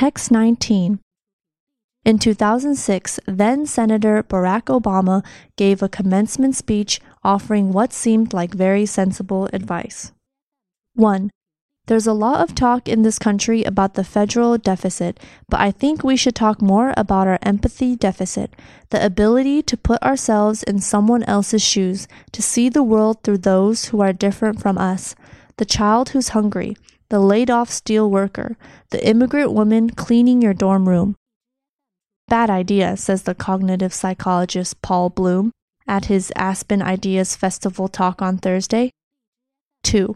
Text 19. In 2006, then Senator Barack Obama gave a commencement speech offering what seemed like very sensible advice. 1. There's a lot of talk in this country about the federal deficit, but I think we should talk more about our empathy deficit, the ability to put ourselves in someone else's shoes, to see the world through those who are different from us, the child who's hungry, the laid off steel worker, the immigrant woman cleaning your dorm room. Bad idea, says the cognitive psychologist Paul Bloom at his Aspen Ideas Festival talk on Thursday. 2.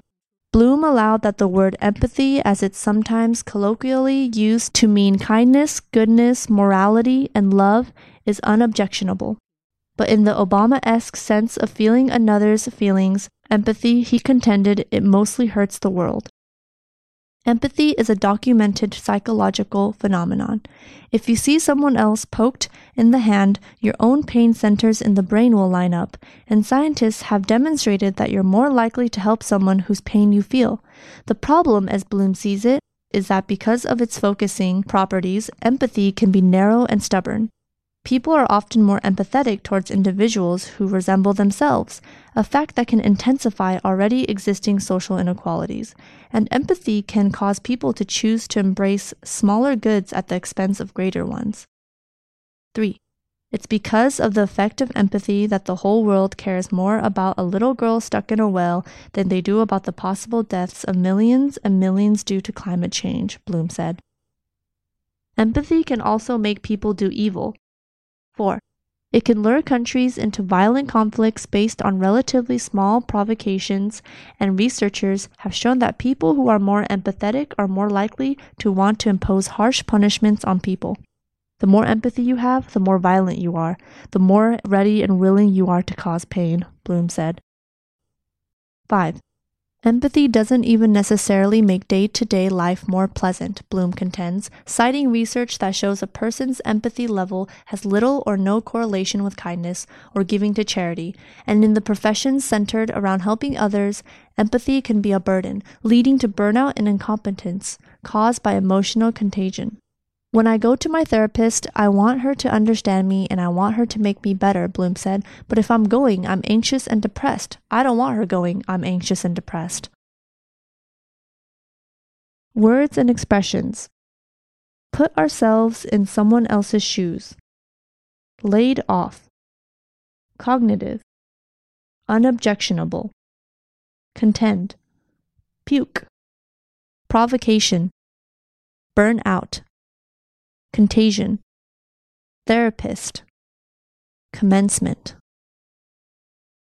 Bloom allowed that the word empathy, as it's sometimes colloquially used to mean kindness, goodness, morality, and love, is unobjectionable. But in the Obama esque sense of feeling another's feelings, empathy, he contended it mostly hurts the world. Empathy is a documented psychological phenomenon. If you see someone else poked in the hand, your own pain centers in the brain will line up, and scientists have demonstrated that you're more likely to help someone whose pain you feel. The problem, as Bloom sees it, is that because of its focusing properties, empathy can be narrow and stubborn. People are often more empathetic towards individuals who resemble themselves, a fact that can intensify already existing social inequalities. And empathy can cause people to choose to embrace smaller goods at the expense of greater ones. 3. It's because of the effect of empathy that the whole world cares more about a little girl stuck in a well than they do about the possible deaths of millions and millions due to climate change, Bloom said. Empathy can also make people do evil, 4. It can lure countries into violent conflicts based on relatively small provocations, and researchers have shown that people who are more empathetic are more likely to want to impose harsh punishments on people. The more empathy you have, the more violent you are, the more ready and willing you are to cause pain, Bloom said. 5. Empathy doesn't even necessarily make day to day life more pleasant, Bloom contends, citing research that shows a person's empathy level has little or no correlation with kindness or giving to charity, and in the professions centered around helping others, empathy can be a burden, leading to burnout and incompetence caused by emotional contagion. When I go to my therapist, I want her to understand me and I want her to make me better, Bloom said. But if I'm going, I'm anxious and depressed. I don't want her going, I'm anxious and depressed. Words and expressions. Put ourselves in someone else's shoes. Laid off. Cognitive. Unobjectionable. Contend. Puke. Provocation. Burn out contagion, therapist, commencement.